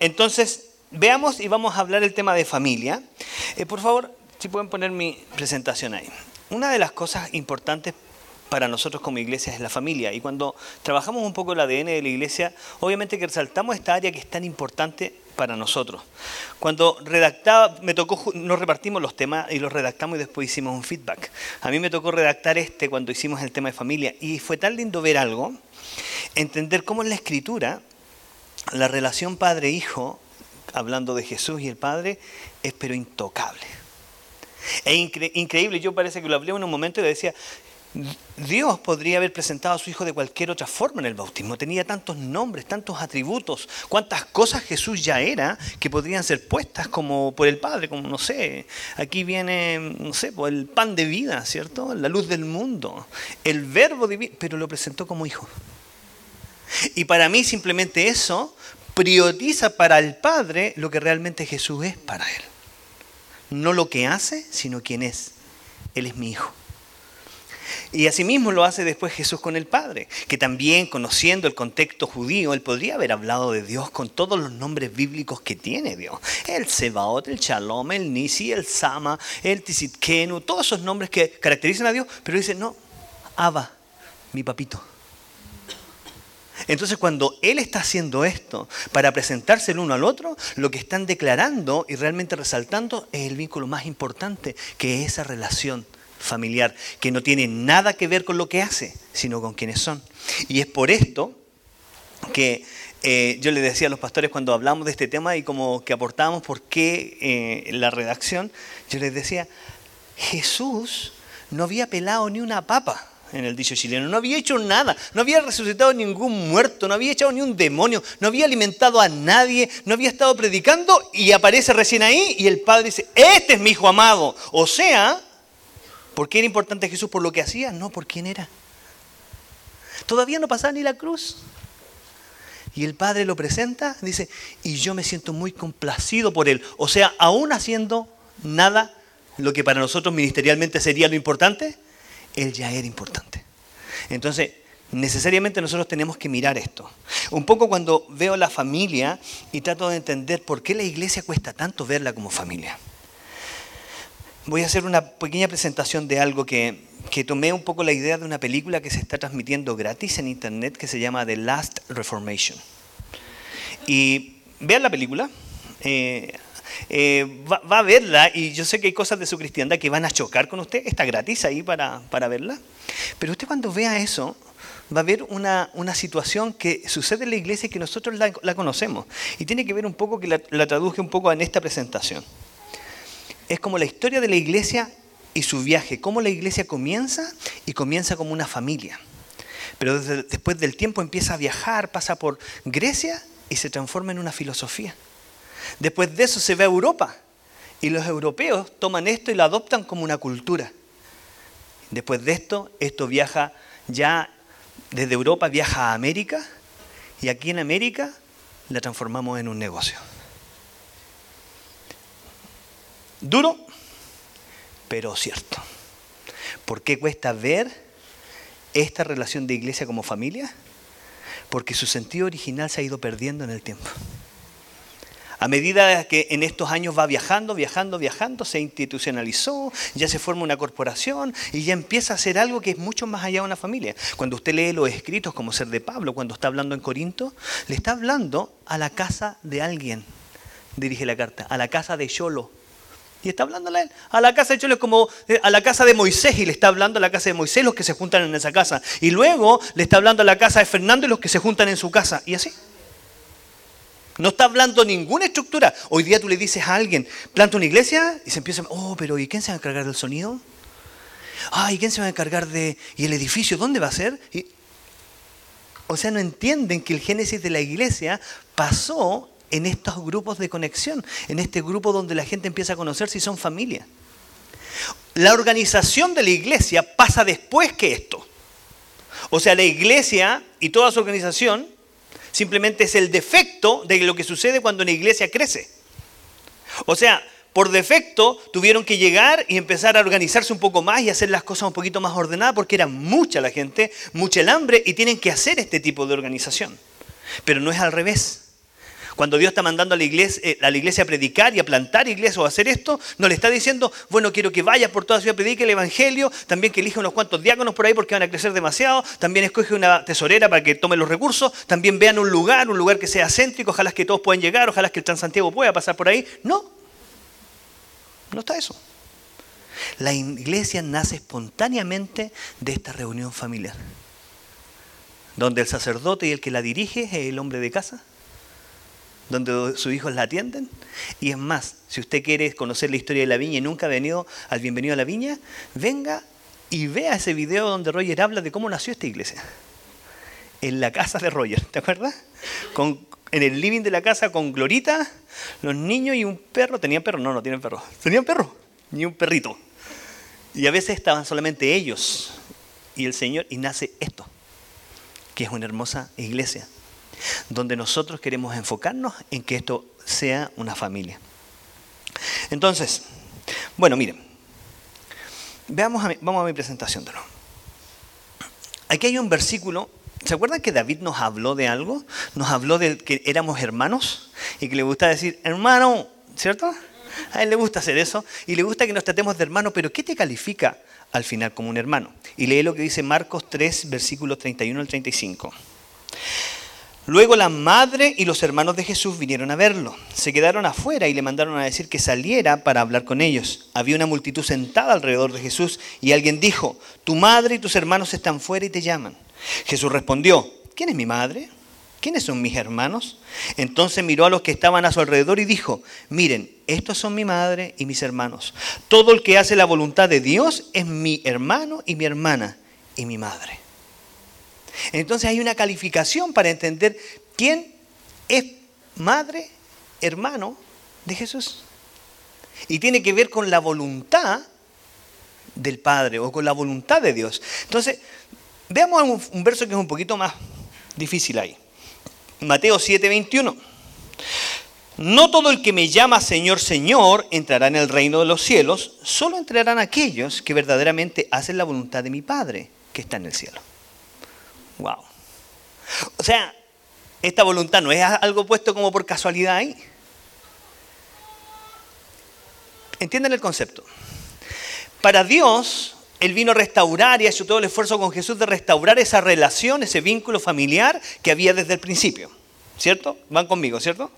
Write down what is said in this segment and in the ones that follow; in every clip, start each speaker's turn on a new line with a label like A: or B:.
A: entonces veamos y vamos a hablar el tema de familia. Eh, por favor, si pueden poner mi presentación ahí. Una de las cosas importantes para nosotros como iglesia es la familia. Y cuando trabajamos un poco el ADN de la iglesia, obviamente que resaltamos esta área que es tan importante para nosotros. Cuando redactaba, me tocó, nos repartimos los temas y los redactamos y después hicimos un feedback. A mí me tocó redactar este cuando hicimos el tema de familia y fue tan lindo ver algo, entender cómo en la escritura la relación padre-hijo, hablando de Jesús y el Padre, es pero intocable. Es increíble, yo parece que lo hablé en un momento y le decía, Dios podría haber presentado a su Hijo de cualquier otra forma en el bautismo. Tenía tantos nombres, tantos atributos, cuántas cosas Jesús ya era que podrían ser puestas como por el Padre, como no sé, aquí viene, no sé, por el pan de vida, ¿cierto? La luz del mundo, el verbo divino, pero lo presentó como Hijo. Y para mí simplemente eso prioriza para el Padre lo que realmente Jesús es para Él. No lo que hace, sino quién es. Él es mi Hijo. Y asimismo lo hace después Jesús con el Padre, que también conociendo el contexto judío, él podría haber hablado de Dios con todos los nombres bíblicos que tiene Dios. El Sebaot, el Shalom, el Nisi, el Sama, el Tisitkenu, todos esos nombres que caracterizan a Dios, pero dice, no, Abba, mi papito. Entonces cuando Él está haciendo esto para presentarse el uno al otro, lo que están declarando y realmente resaltando es el vínculo más importante, que es esa relación familiar, que no tiene nada que ver con lo que hace, sino con quienes son. Y es por esto que eh, yo le decía a los pastores cuando hablamos de este tema y como que aportábamos por qué eh, la redacción, yo les decía, Jesús no había pelado ni una papa en el dicho chileno, no había hecho nada, no había resucitado ningún muerto, no había echado ni un demonio, no había alimentado a nadie, no había estado predicando y aparece recién ahí y el Padre dice, este es mi hijo amado. O sea, ¿Por qué era importante Jesús por lo que hacía? No, por quién era. Todavía no pasaba ni la cruz. Y el Padre lo presenta, dice, y yo me siento muy complacido por él. O sea, aún haciendo nada, lo que para nosotros ministerialmente sería lo importante, él ya era importante. Entonces, necesariamente nosotros tenemos que mirar esto. Un poco cuando veo la familia y trato de entender por qué la iglesia cuesta tanto verla como familia voy a hacer una pequeña presentación de algo que, tomé un poco la idea de una película que se está transmitiendo gratis en internet que se llama The Last Reformation. Y vean la película, eh, eh, va, a verla y yo sé que hay cosas de su cristiandad que van a chocar con usted, está gratis ahí para, verla, pero usted cuando vea eso va a ver una, situación que sucede en la iglesia y que nosotros la, conocemos y tiene que ver un poco que la, la traduje un poco en esta presentación es como la historia de la iglesia y su viaje, cómo la iglesia comienza y comienza como una familia. Pero después del tiempo empieza a viajar, pasa por Grecia y se transforma en una filosofía. Después de eso se ve a Europa y los europeos toman esto y lo adoptan como una cultura. Después de esto, esto viaja ya desde Europa, viaja a América y aquí en América la transformamos en un negocio. Duro, pero cierto. ¿Por qué cuesta ver esta relación de iglesia como familia? Porque su sentido original se ha ido perdiendo en el tiempo. A medida que en estos años va viajando, viajando, viajando, se institucionalizó, ya se forma una corporación y ya empieza a ser algo que es mucho más allá de una familia. Cuando usted lee los escritos como ser de Pablo, cuando está hablando en Corinto, le está hablando a la casa de alguien, dirige la carta, a la casa de Yolo, y está hablando a él. A la casa de Cholo es como eh, a la casa de Moisés y le está hablando a la casa de Moisés los que se juntan en esa casa. Y luego le está hablando a la casa de Fernando y los que se juntan en su casa. Y así. No está hablando ninguna estructura. Hoy día tú le dices a alguien, planta una iglesia y se empieza, oh, pero ¿y quién se va a encargar del sonido? Ah, ¿y quién se va a encargar de... ¿Y el edificio dónde va a ser? O sea, no entienden que el génesis de la iglesia pasó en estos grupos de conexión, en este grupo donde la gente empieza a conocer si son familia. La organización de la iglesia pasa después que esto. O sea, la iglesia y toda su organización simplemente es el defecto de lo que sucede cuando una iglesia crece. O sea, por defecto tuvieron que llegar y empezar a organizarse un poco más y hacer las cosas un poquito más ordenadas porque era mucha la gente, mucha el hambre y tienen que hacer este tipo de organización. Pero no es al revés. Cuando Dios está mandando a la, iglesia, eh, a la iglesia a predicar y a plantar iglesia o a hacer esto, no le está diciendo, bueno, quiero que vayas por toda ciudad, predique el Evangelio, también que elija unos cuantos diáconos por ahí porque van a crecer demasiado, también escoge una tesorera para que tome los recursos, también vean un lugar, un lugar que sea céntrico, ojalá que todos puedan llegar, ojalá que el Transantiago pueda pasar por ahí. No, no está eso. La iglesia nace espontáneamente de esta reunión familiar, donde el sacerdote y el que la dirige es el hombre de casa, donde sus hijos la atienden. Y es más, si usted quiere conocer la historia de la viña y nunca ha venido al Bienvenido a la Viña, venga y vea ese video donde Roger habla de cómo nació esta iglesia. En la casa de Roger, ¿te acuerdas? En el living de la casa con Glorita, los niños y un perro. ¿Tenían perro? No, no tienen perro. ¿Tenían perro? Ni un perrito. Y a veces estaban solamente ellos y el Señor y nace esto, que es una hermosa iglesia, donde nosotros queremos enfocarnos en que esto sea una familia. Entonces, bueno, miren, veamos vamos a mi presentación de nuevo. Aquí hay un versículo ¿Se acuerdan que David nos habló de algo? Nos habló de que éramos hermanos y que le gusta decir, hermano, ¿cierto? A él le gusta hacer eso y le gusta que nos tratemos de hermano, pero ¿qué te califica al final como un hermano? Y lee lo que dice Marcos 3, versículos 31 al 35. Luego la madre y los hermanos de Jesús vinieron a verlo. Se quedaron afuera y le mandaron a decir que saliera para hablar con ellos. Había una multitud sentada alrededor de Jesús y alguien dijo, tu madre y tus hermanos están fuera y te llaman. Jesús respondió, ¿quién es mi madre? ¿quiénes son mis hermanos? Entonces miró a los que estaban a su alrededor y dijo, miren, estos son mi madre y mis hermanos. Todo el que hace la voluntad de Dios es mi hermano y mi hermana y mi madre. Entonces hay una calificación para entender quién es madre, hermano de Jesús. Y tiene que ver con la voluntad del Padre o con la voluntad de Dios. Entonces, veamos un verso que es un poquito más difícil ahí. Mateo 7:21. No todo el que me llama Señor, Señor entrará en el reino de los cielos, solo entrarán aquellos que verdaderamente hacen la voluntad de mi Padre que está en el cielo. Wow. O sea, esta voluntad no es algo puesto como por casualidad ahí. Entienden el concepto. Para Dios, él vino a restaurar y ha hecho todo el esfuerzo con Jesús de restaurar esa relación, ese vínculo familiar que había desde el principio. ¿Cierto? Van conmigo, ¿cierto?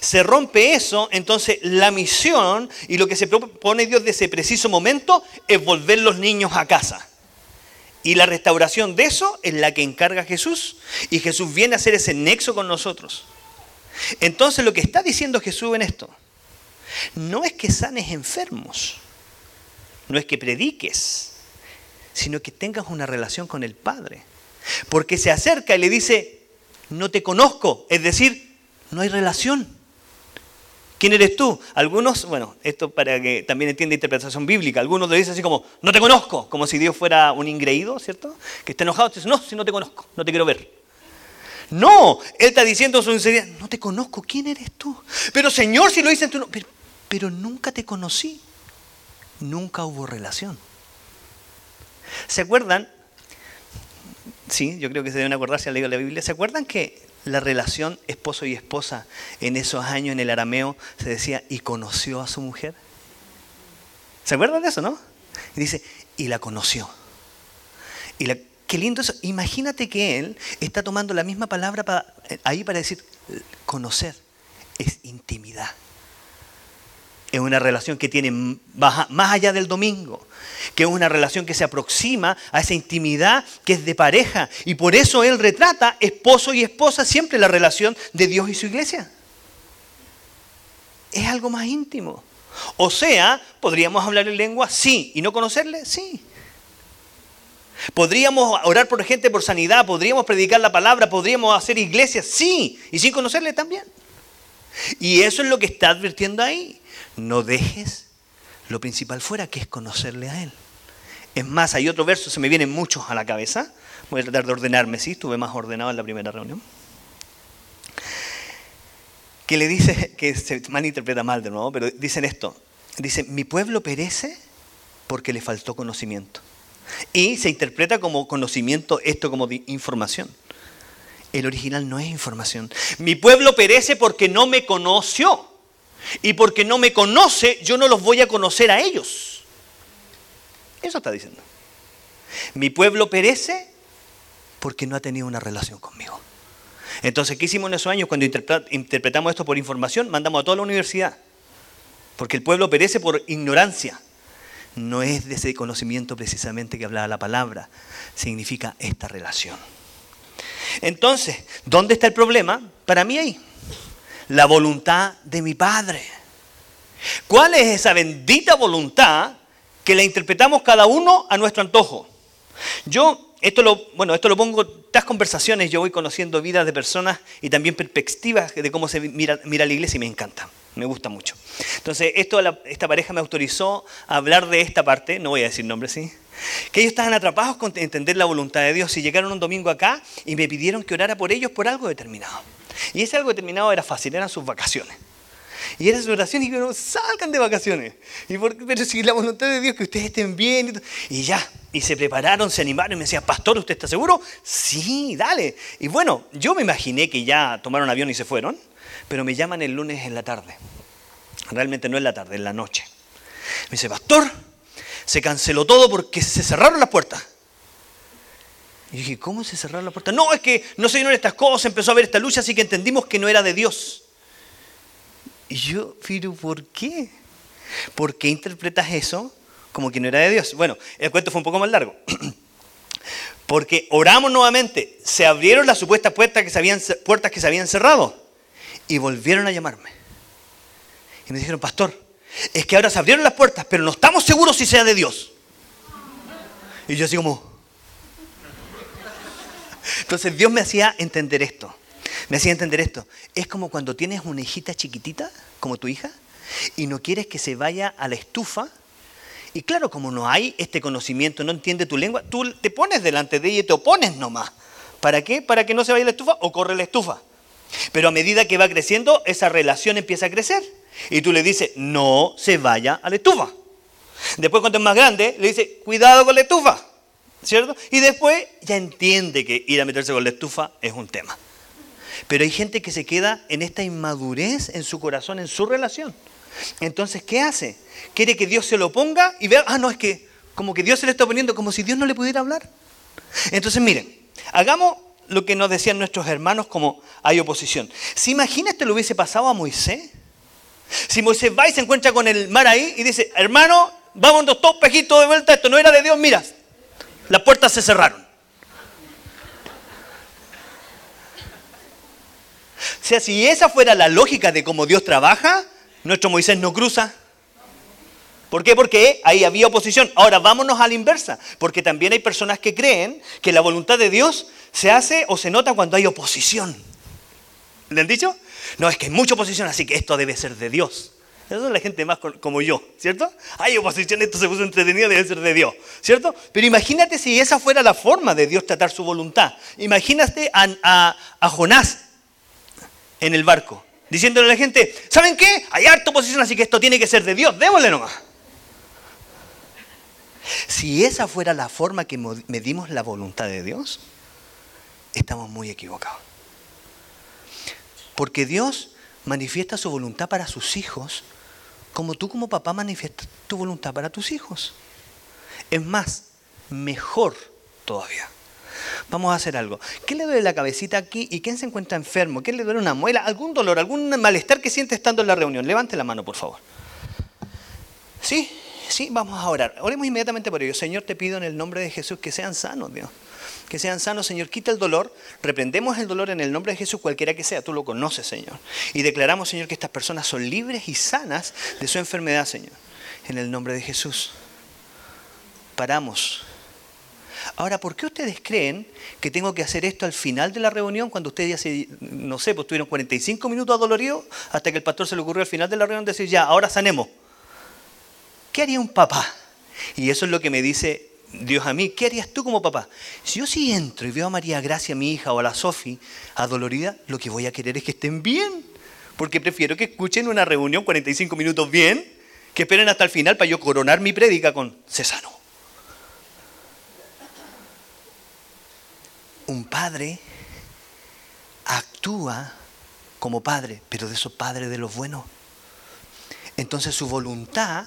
A: Se rompe eso, entonces la misión y lo que se propone Dios de ese preciso momento es volver los niños a casa. Y la restauración de eso es la que encarga Jesús. Y Jesús viene a hacer ese nexo con nosotros. Entonces lo que está diciendo Jesús en esto, no es que sanes enfermos, no es que prediques, sino que tengas una relación con el Padre. Porque se acerca y le dice, no te conozco, es decir, no hay relación. ¿Quién eres tú? Algunos, bueno, esto para que también entienda interpretación bíblica, algunos le dicen así como, no te conozco, como si Dios fuera un ingreído, ¿cierto? Que está enojado, dice, no, si no te conozco, no te quiero ver. No, Él está diciendo su sinceridad, no te conozco, ¿quién eres tú? Pero Señor, si lo dicen tú, no, pero, pero nunca te conocí, nunca hubo relación. ¿Se acuerdan? Sí, yo creo que se deben acordar si han leído la Biblia. ¿Se acuerdan que la relación esposo y esposa en esos años en el arameo se decía y conoció a su mujer? ¿Se acuerdan de eso, no? Y dice, y la conoció. Y la, qué lindo eso. Imagínate que él está tomando la misma palabra ahí para decir, conocer es intimidad es una relación que tiene más allá del domingo, que es una relación que se aproxima a esa intimidad que es de pareja. Y por eso él retrata esposo y esposa siempre la relación de Dios y su iglesia. Es algo más íntimo. O sea, ¿podríamos hablar en lengua? Sí. ¿Y no conocerle? Sí. ¿Podríamos orar por gente por sanidad? ¿Podríamos predicar la palabra? ¿Podríamos hacer iglesias? Sí. ¿Y sin conocerle también? Y eso es lo que está advirtiendo ahí no dejes lo principal fuera, que es conocerle a Él. Es más, hay otro verso, se me vienen muchos a la cabeza. Voy a tratar de ordenarme, sí, estuve más ordenado en la primera reunión. Que le dice, que se malinterpreta mal de nuevo, pero dicen esto. Dice, mi pueblo perece porque le faltó conocimiento. Y se interpreta como conocimiento esto como información. El original no es información. Mi pueblo perece porque no me conoció. Y porque no me conoce, yo no los voy a conocer a ellos. Eso está diciendo. Mi pueblo perece porque no ha tenido una relación conmigo. Entonces, ¿qué hicimos en esos años cuando interpretamos esto por información? Mandamos a toda la universidad. Porque el pueblo perece por ignorancia. No es de ese conocimiento precisamente que hablaba la palabra. Significa esta relación. Entonces, ¿dónde está el problema? Para mí ahí. La voluntad de mi Padre. ¿Cuál es esa bendita voluntad que la interpretamos cada uno a nuestro antojo? Yo, esto lo, bueno, esto lo pongo, estas conversaciones, yo voy conociendo vidas de personas y también perspectivas de cómo se mira, mira la iglesia y me encanta, me gusta mucho. Entonces, esto, esta pareja me autorizó a hablar de esta parte, no voy a decir nombre, ¿sí? Que ellos estaban atrapados con entender la voluntad de Dios y llegaron un domingo acá y me pidieron que orara por ellos por algo determinado. Y ese algo determinado era fácil, eran sus vacaciones. Y era su oración y que salgan de vacaciones. Y pero si la voluntad de Dios que ustedes estén bien. Y, ya. Y se prepararon, se animaron y me decían, pastor, ¿usted está seguro? Sí, dale. Y bueno, yo me imaginé que ya tomaron avión y se fueron, pero me llaman el lunes en la tarde. Realmente no en la tarde, en la noche. Me dice, pastor, se canceló todo porque se cerraron las puertas. Y dije, ¿cómo se cerraron las puertas? No, es que no se dieron estas cosas, empezó a haber esta lucha, así que entendimos que no era de Dios. Y yo, pero ¿por qué? ¿Por qué interpretas eso como que no era de Dios? Bueno, el cuento fue un poco más largo. Porque oramos nuevamente, se abrieron las supuestas puertas que se habían, puertas que se habían cerrado y volvieron a llamarme. Y me dijeron, pastor, es que ahora se abrieron las puertas, pero no estamos seguros si sea de Dios. Y yo así como... Entonces Dios me hacía entender esto me hacía entender esto. Es como cuando tienes una hijita chiquitita, como tu hija, y no quieres que se vaya a la estufa. Y claro, como no hay este conocimiento, no entiende tu lengua, tú te pones delante de ella y te opones nomás. ¿Para qué? Para que no se vaya a la estufa o corre la estufa. Pero a medida que va creciendo, esa relación empieza a crecer. Y tú le dices, no se vaya a la estufa. Después, cuando es más grande, le dices, cuidado con la estufa. ¿Cierto? Y después ya entiende que ir a meterse con la estufa es un tema. Pero hay gente que se queda en esta inmadurez en su corazón, en su relación. Entonces, ¿qué hace? Quiere que Dios se lo ponga y vea, ah, no, es que como que Dios se le está poniendo como si Dios no le pudiera hablar. Entonces, miren, hagamos lo que nos decían nuestros hermanos como hay oposición. Si imagínate lo hubiese pasado a Moisés. Si Moisés va y se encuentra con el mar ahí y dice, hermano, vámonos todos pejitos de vuelta, esto no era de Dios, mira, las puertas se cerraron. O sea, si esa fuera la lógica de cómo Dios trabaja, nuestro Moisés no cruza. ¿Por qué? Porque ahí había oposición. Ahora vámonos a la inversa, porque también hay personas que creen que la voluntad de Dios se hace o se nota cuando hay oposición. ¿Le han dicho? No, es que hay mucha oposición, así que esto debe ser de Dios. Esa es la gente más como yo, ¿cierto? Hay oposición, esto se puso entretenido, debe ser de Dios, ¿cierto? Pero imagínate si esa fuera la forma de Dios tratar su voluntad. Imagínate a, a Jonás en el barco, diciéndole a la gente, ¿saben qué? Hay harta oposición, así que esto tiene que ser de Dios, démosle nomás. Si esa fuera la forma que medimos la voluntad de Dios, estamos muy equivocados. Porque Dios manifiesta su voluntad para sus hijos como tú como papá manifiestas tu voluntad para tus hijos. Es más, mejor todavía. Vamos a hacer algo. ¿Qué le duele la cabecita aquí y quién se encuentra enfermo? ¿Quién le duele una muela? ¿Algún dolor? ¿Algún malestar que siente estando en la reunión? Levante la mano, por favor. ¿Sí? Sí, vamos a orar. Oremos inmediatamente por ello. Señor, te pido en el nombre de Jesús que sean sanos, Dios. Que sean sanos, Señor. Quita el dolor. Reprendemos el dolor en el nombre de Jesús, cualquiera que sea. Tú lo conoces, Señor. Y declaramos, Señor, que estas personas son libres y sanas de su enfermedad, Señor. En el nombre de Jesús. Paramos. Ahora, ¿por qué ustedes creen que tengo que hacer esto al final de la reunión cuando ustedes ya se, no sé, pues tuvieron 45 minutos adoloridos hasta que el pastor se le ocurrió al final de la reunión decir, ya, ahora sanemos? ¿Qué haría un papá? Y eso es lo que me dice Dios a mí. ¿Qué harías tú como papá? Si yo sí entro y veo a María Gracia, mi hija, o a la Sofi, adolorida, lo que voy a querer es que estén bien. Porque prefiero que escuchen una reunión 45 minutos bien, que esperen hasta el final para yo coronar mi prédica con Cesano. un padre actúa como padre, pero de esos padres de los buenos. Entonces su voluntad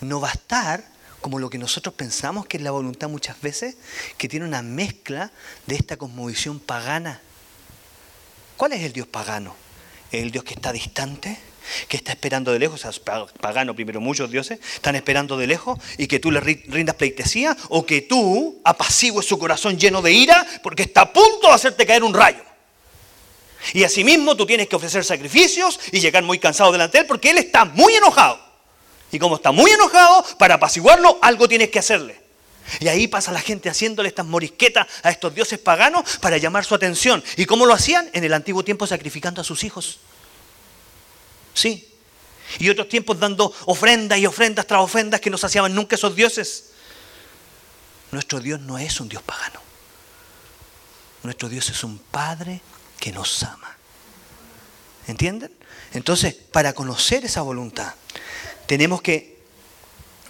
A: no va a estar como lo que nosotros pensamos que es la voluntad muchas veces, que tiene una mezcla de esta cosmovisión pagana. ¿Cuál es el Dios pagano? ¿El Dios que está distante? que está esperando de lejos, o sea, pagano primero, muchos dioses están esperando de lejos y que tú le rindas pleitesía o que tú apacigues su corazón lleno de ira porque está a punto de hacerte caer un rayo. Y asimismo tú tienes que ofrecer sacrificios y llegar muy cansado delante de él porque él está muy enojado. Y como está muy enojado, para apaciguarlo, algo tienes que hacerle. Y ahí pasa la gente haciéndole estas morisquetas a estos dioses paganos para llamar su atención. ¿Y cómo lo hacían? En el antiguo tiempo sacrificando a sus hijos. Sí. Y otros tiempos dando ofrendas y ofrendas tras ofrendas que no saciaban nunca esos dioses. Nuestro Dios no es un Dios pagano. Nuestro Dios es un Padre que nos ama. ¿Entienden? Entonces, para conocer esa voluntad, tenemos que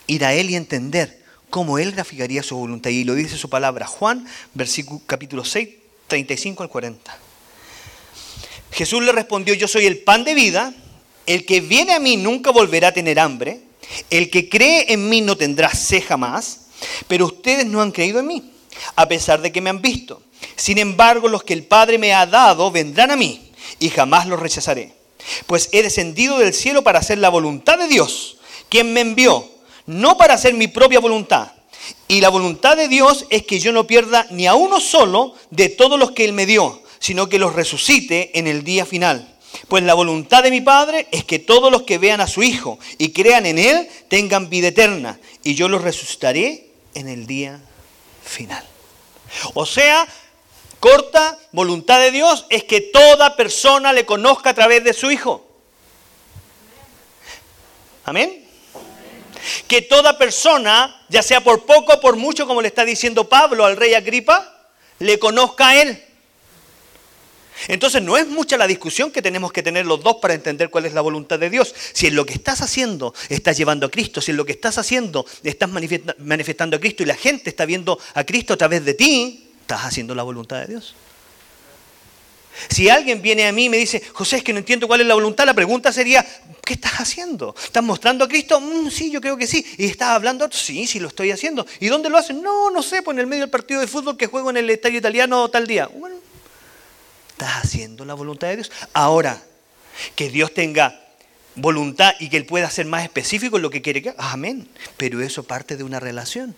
A: ir a Él y entender cómo Él graficaría su voluntad. Y lo dice su palabra, Juan, versículo, capítulo 6, 35 al 40. Jesús le respondió, yo soy el pan de vida, el que viene a mí nunca volverá a tener hambre, el que cree en mí no tendrá sed jamás, pero ustedes no han creído en mí, a pesar de que me han visto. Sin embargo, los que el Padre me ha dado vendrán a mí, y jamás los rechazaré pues he descendido del cielo para hacer la voluntad de Dios, quien me envió, no para hacer mi propia voluntad. Y la voluntad de Dios es que yo no pierda ni a uno solo de todos los que Él me dio, sino que los resucite en el día final. Pues la voluntad de mi Padre es que todos los que vean a su Hijo y crean en Él tengan vida eterna, y yo los resucitaré en el día final. O sea, corta voluntad de Dios es que toda persona le conozca a través de su Hijo. Amén. Que toda persona, ya sea por poco o por mucho, como le está diciendo Pablo al rey Agripa, le conozca a Él. Entonces no es mucha la discusión que tenemos que tener los dos para entender cuál es la voluntad de Dios. Si en lo que estás haciendo estás llevando a Cristo, si en lo que estás haciendo estás manifestando a Cristo y la gente está viendo a Cristo a través de ti, ¿Estás haciendo la voluntad de Dios? Si alguien viene a mí y me dice, José, es que no entiendo cuál es la voluntad, la pregunta sería, ¿qué estás haciendo? ¿Estás mostrando a Cristo? Mm, sí, yo creo que sí. ¿Y estás hablando? Sí, sí, lo estoy haciendo. ¿Y dónde lo hacen? No, no sé, pues en el medio del partido de fútbol que juego en el estadio italiano tal día. Bueno, ¿estás haciendo la voluntad de Dios? Ahora, que Dios tenga voluntad y que Él pueda ser más específico en lo que quiere que haga. Amén. Pero eso parte de una relación.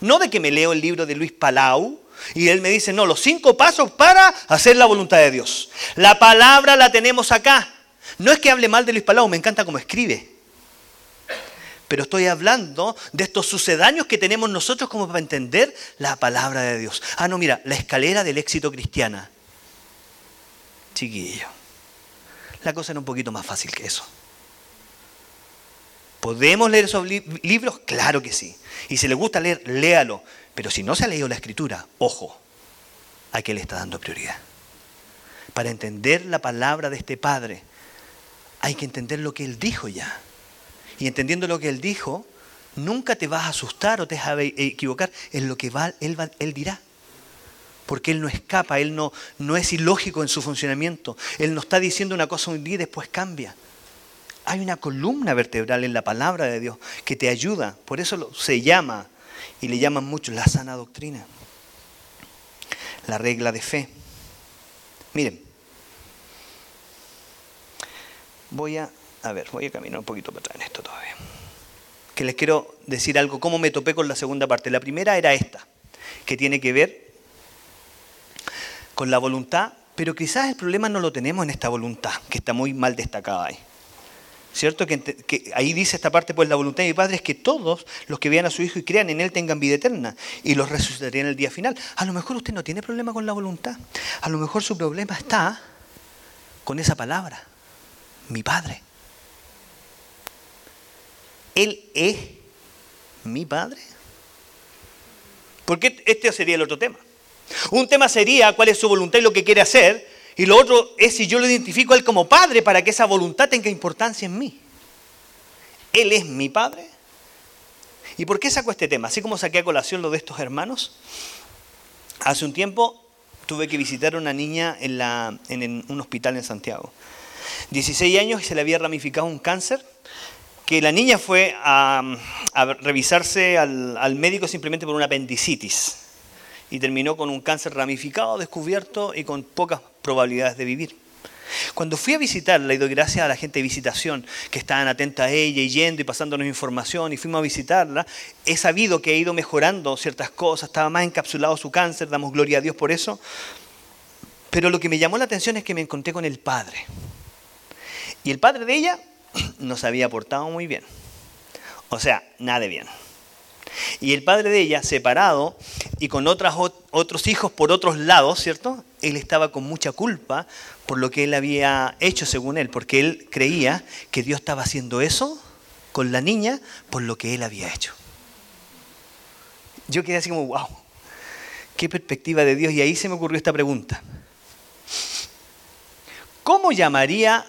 A: No de que me leo el libro de Luis Palau y él me dice, no, los cinco pasos para hacer la voluntad de Dios. La palabra la tenemos acá. No es que hable mal de Luis Palau, me encanta cómo escribe. Pero estoy hablando de estos sucedáneos que tenemos nosotros como para entender la palabra de Dios. Ah, no, mira, la escalera del éxito cristiana. Chiquillo. La cosa era un poquito más fácil que eso. ¿Podemos leer esos libros? Claro que sí. Y si le gusta leer, léalo. Pero si no se ha leído la escritura, ojo, a qué le está dando prioridad. Para entender la palabra de este Padre, hay que entender lo que Él dijo ya. Y entendiendo lo que Él dijo, nunca te vas a asustar o te vas a equivocar en lo que va, él, él dirá. Porque Él no escapa, Él no, no es ilógico en su funcionamiento. Él no está diciendo una cosa un día y después cambia. Hay una columna vertebral en la palabra de Dios que te ayuda. Por eso se llama y le llaman mucho la sana doctrina, la regla de fe. Miren, voy a, a ver, voy a caminar un poquito para atrás en esto todavía. Que les quiero decir algo, cómo me topé con la segunda parte. La primera era esta, que tiene que ver con la voluntad, pero quizás el problema no lo tenemos en esta voluntad, que está muy mal destacada ahí. ¿Cierto? Que, ahí dice esta parte, pues la voluntad de mi Padre es que todos los que vean a su Hijo y crean en Él tengan vida eterna y los resucitaría en el día final. A lo mejor usted no tiene problema con la voluntad. A lo mejor su problema está con esa palabra, mi Padre. Él es mi Padre. Porque este sería el otro tema. Un tema sería cuál es su voluntad y lo que quiere hacer, y lo otro es si yo lo identifico a Él como Padre para que esa voluntad tenga importancia en mí. Él es mi Padre. ¿Y por qué saco este tema? Así como saqué a colación lo de estos hermanos, hace un tiempo tuve que visitar a una niña en, la, un hospital en Santiago. 16 años y se le había ramificado un cáncer que la niña fue a, revisarse al, al, médico simplemente por una apendicitis y terminó con un cáncer ramificado, descubierto y con pocas probabilidades de vivir. Cuando fui a visitarla, y doy gracias a la gente de visitación que estaban atentas a ella y yendo y pasándonos información, y fuimos a visitarla, he sabido que ha ido mejorando ciertas cosas, estaba más encapsulado su cáncer, damos gloria a Dios por eso. Pero lo que me llamó la atención es que me encontré con el padre. Y el padre de ella no se había portado muy bien. O sea, nada de bien. Y el padre de ella, separado y con otros hijos por otros lados, ¿cierto? Él estaba con mucha culpa por lo que él había hecho según él, porque él creía que Dios estaba haciendo eso con la niña por lo que él había hecho. Yo quedé así como, wow, qué perspectiva de Dios. Y ahí se me ocurrió esta pregunta. ¿Cómo llamaría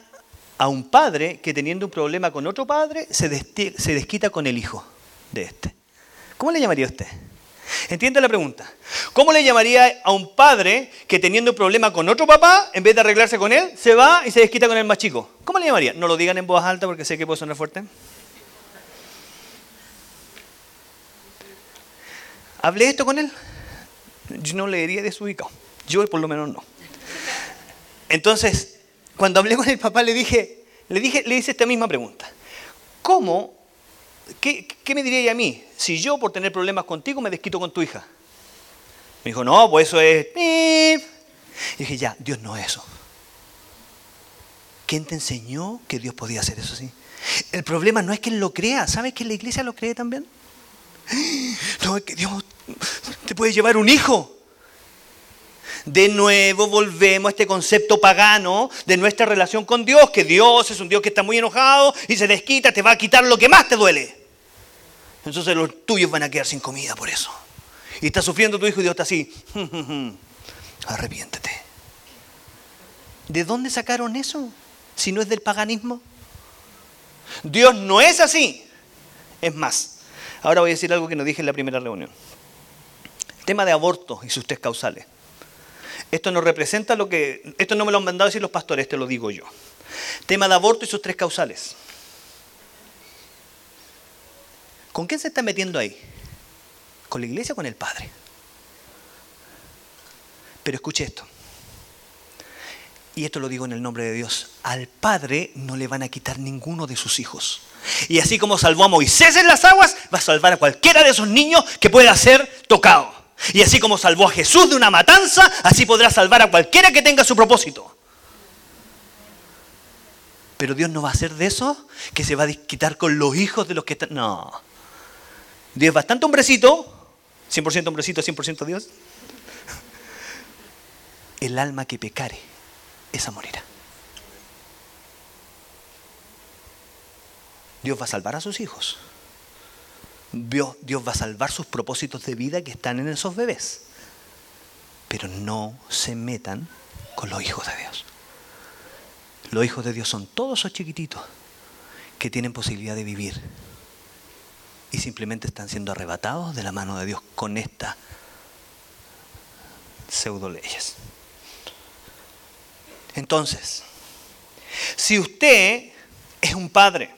A: a un padre que teniendo un problema con otro padre se, desquita con el hijo de este? ¿Cómo le llamaría usted? ¿Entiende la pregunta? ¿Cómo le llamaría a un padre que teniendo un problema con otro papá, en vez de arreglarse con él, se va y se desquita con el más chico? ¿Cómo le llamaría? No lo digan en voz alta porque sé que puede sonar fuerte. ¿Hablé esto con él? Yo no le diría desubicado. Yo por lo menos no. Entonces, cuando hablé con el papá le dije, le dije, le hice esta misma pregunta. ¿Cómo ¿qué, me diría a mí si yo por tener problemas contigo me desquito con tu hija? Me dijo, no, pues eso es... Y dije, ya, Dios no es eso. ¿Quién te enseñó que Dios podía hacer eso así? El problema no es que Él lo crea, ¿sabes que la iglesia lo cree también? No, es que Dios te puede llevar un hijo. De nuevo volvemos a este concepto pagano de nuestra relación con Dios, que Dios es un Dios que está muy enojado y se desquita, te va a quitar lo que más te duele. Entonces los tuyos van a quedar sin comida por eso. Y está sufriendo tu hijo y Dios está así, arrepiéntete. ¿De dónde sacaron eso? Si no es del paganismo. Dios no es así. Es más, ahora voy a decir algo que nos dije en la primera reunión. El tema de aborto y sus test causales. Esto no representa lo que... Esto no me lo han mandado decir los pastores, te lo digo yo. Tema de aborto y sus tres causales. ¿Con quién se está metiendo ahí? ¿Con la iglesia o con el Padre? Pero escuche esto. Y esto lo digo en el nombre de Dios. Al Padre no le van a quitar ninguno de sus hijos. Y así como salvó a Moisés en las aguas, va a salvar a cualquiera de esos niños que pueda ser tocado. Y así como salvó a Jesús de una matanza, así podrá salvar a cualquiera que tenga su propósito. Pero Dios no va a hacer de eso que se va a quitar con los hijos de los que están. No. Dios es bastante hombrecito, 100% hombrecito, 100% Dios. El alma que pecare, esa morirá. Dios va a salvar a sus hijos. Dios, va a salvar sus propósitos de vida que están en esos bebés. Pero no se metan con los hijos de Dios. Los hijos de Dios son todos esos chiquititos que tienen posibilidad de vivir y simplemente están siendo arrebatados de la mano de Dios con estas pseudo leyes. Entonces, si usted es un padre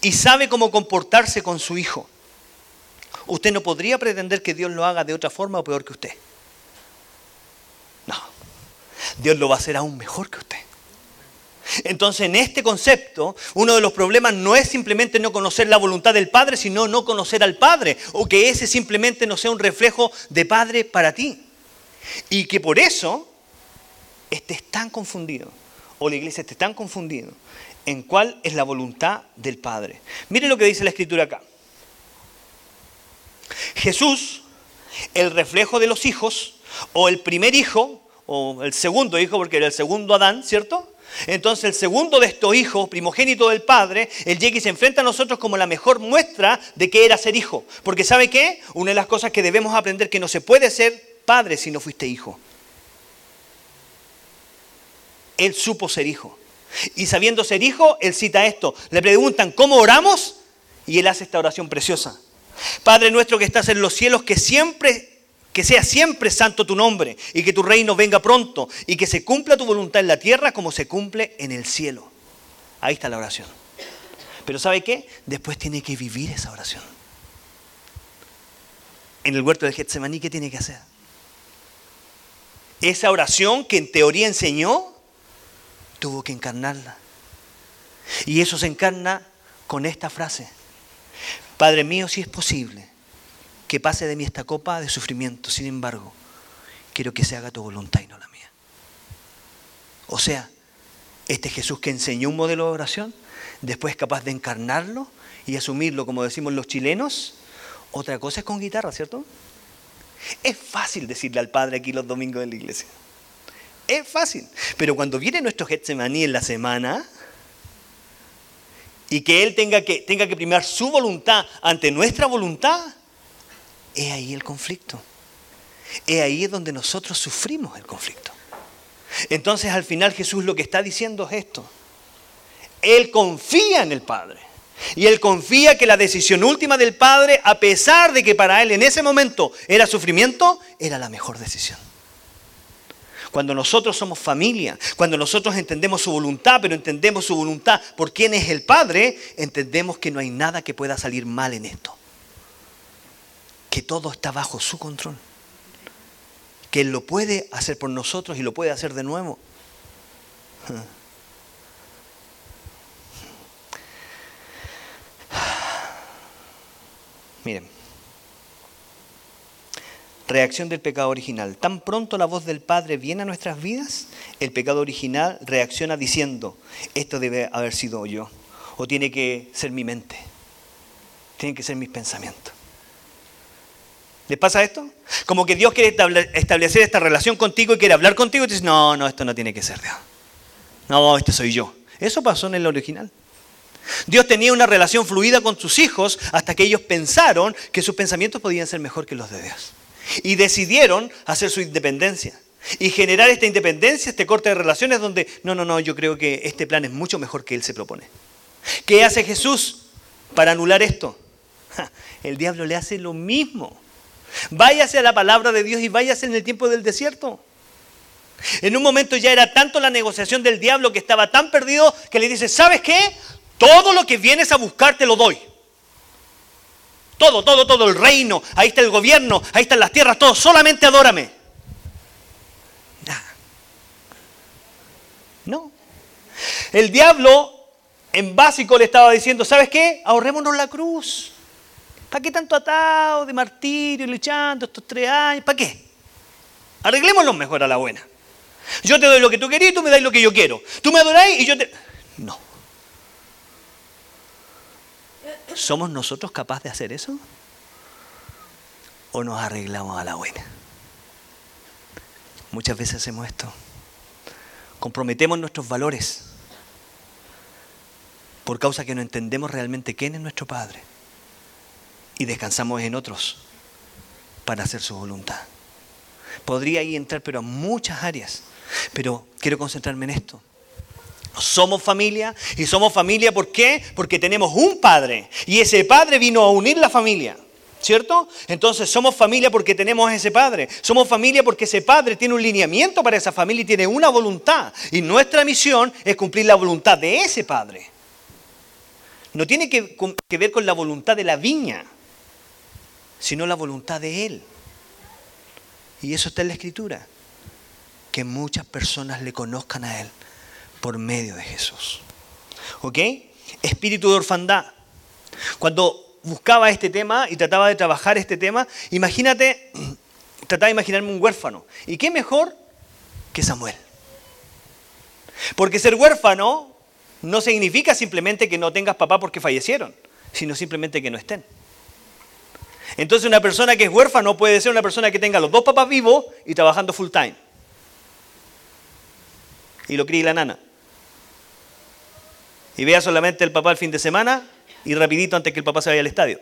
A: y sabe cómo comportarse con su hijo, Usted no podría pretender que Dios lo haga de otra forma o peor que usted. No. Dios lo va a hacer aún mejor que usted. Entonces, en este concepto, uno de los problemas no es simplemente no conocer la voluntad del Padre, sino no conocer al Padre, o que ese simplemente no sea un reflejo de Padre para ti. Y que por eso estés tan confundido, o la iglesia esté tan confundido, en cuál es la voluntad del Padre. Mire lo que dice la Escritura acá. Jesús, el reflejo de los hijos, o el primer hijo, o el segundo hijo, porque era el segundo Adán, ¿cierto? Entonces el segundo de estos hijos, primogénito del Padre, el llega y se enfrenta a nosotros como la mejor muestra de que era ser hijo. Porque ¿sabe qué? Una de las cosas que debemos aprender que no se puede ser padre si no fuiste hijo. Él supo ser hijo. Y sabiendo ser hijo, él cita esto. Le preguntan, ¿cómo oramos? Y él hace esta oración preciosa. Padre nuestro que estás en los cielos, que siempre, que sea siempre santo tu nombre y que tu reino venga pronto y que se cumpla tu voluntad en la tierra como se cumple en el cielo. Ahí está la oración. Pero ¿sabe qué? Después tiene que vivir esa oración. En el huerto de Getsemaní, ¿qué tiene que hacer? Esa oración que en teoría enseñó, tuvo que encarnarla. Y eso se encarna con esta frase. Padre mío, si es posible, que pase de mí esta copa de sufrimiento. Sin embargo, quiero que se haga tu voluntad y no la mía. O sea, este Jesús que enseñó un modelo de oración, después es capaz de encarnarlo y asumirlo, como decimos los chilenos. Otra cosa es con guitarra, ¿cierto? Es fácil decirle al Padre aquí los domingos en la iglesia. Es fácil. Pero cuando viene nuestro Getsemaní en la semana y que Él tenga que, tenga que primar su voluntad ante nuestra voluntad, es ahí el conflicto. Es ahí donde nosotros sufrimos el conflicto. Entonces al final Jesús lo que está diciendo es esto. Él confía en el Padre. Y él confía que la decisión última del Padre, a pesar de que para él en ese momento era sufrimiento, era la mejor decisión. Cuando nosotros somos familia, cuando nosotros entendemos su voluntad, pero entendemos su voluntad por quién es el Padre, entendemos que no hay nada que pueda salir mal en esto. Que todo está bajo su control. Que Él lo puede hacer por nosotros y lo puede hacer de nuevo. Miren, reacción del pecado original. Tan pronto la voz del Padre viene a nuestras vidas, el pecado original reacciona diciendo, esto debe haber sido yo, o tiene que ser mi mente, tiene que ser mis pensamientos. ¿Les pasa esto? Como que Dios quiere establecer esta relación contigo y quiere hablar contigo y te dice, no, no, esto no tiene que ser Dios. No, este soy yo. Eso pasó en el original. Dios tenía una relación fluida con sus hijos hasta que ellos pensaron que sus pensamientos podían ser mejor que los de Dios. Y decidieron hacer su independencia. Y generar esta independencia, este corte de relaciones donde, no, no, no, yo creo que este plan es mucho mejor que Él se propone. ¿Qué hace Jesús para anular esto? El diablo le hace lo mismo. Váyase a la palabra de Dios y váyase en el tiempo del desierto. En un momento ya era tanto la negociación del diablo que estaba tan perdido que le dice, ¿sabes qué? Todo lo que vienes a buscar te lo doy. Todo, todo, todo, el reino, ahí está el gobierno, ahí están las tierras, todo, solamente adórame. No. El diablo en básico le estaba diciendo, ¿sabes qué? Ahorrémonos la cruz. ¿Para qué tanto atado de martirio, luchando estos tres años? ¿Para qué? Arreglémoslo mejor a la buena. Yo te doy lo que tú querías, tú me das lo que yo quiero. Tú me adoráis y yo te... No. ¿Somos nosotros capaces de hacer eso? ¿O nos arreglamos a la buena? Muchas veces hacemos esto. Comprometemos nuestros valores por causa que no entendemos realmente quién es nuestro Padre y descansamos en otros para hacer su voluntad. Podría ahí entrar, pero a muchas áreas. Pero quiero concentrarme en esto. Somos familia y somos familia. Porque tenemos un padre y ese padre vino a unir la familia. ¿Cierto? Entonces somos familia porque tenemos ese padre. Somos familia porque ese padre tiene un lineamiento para esa familia y tiene una voluntad. Y nuestra misión es cumplir la voluntad de ese padre. No tiene que, que ver con la voluntad de la viña, sino la voluntad de él. Y eso está en la escritura. Que muchas personas le conozcan a él por medio de Jesús. ¿Ok? Espíritu de orfandad. Cuando buscaba este tema y trataba de trabajar este tema, imagínate, trataba de imaginarme un huérfano. ¿Y qué mejor que Samuel? Porque ser huérfano no significa simplemente que no tengas papá porque fallecieron, sino simplemente que no estén. Entonces una persona que es huérfano puede ser una persona que tenga los dos papás vivos y trabajando full time. Y lo críe la nana y vea solamente el papá el fin de semana y rapidito antes que el papá se vaya al estadio.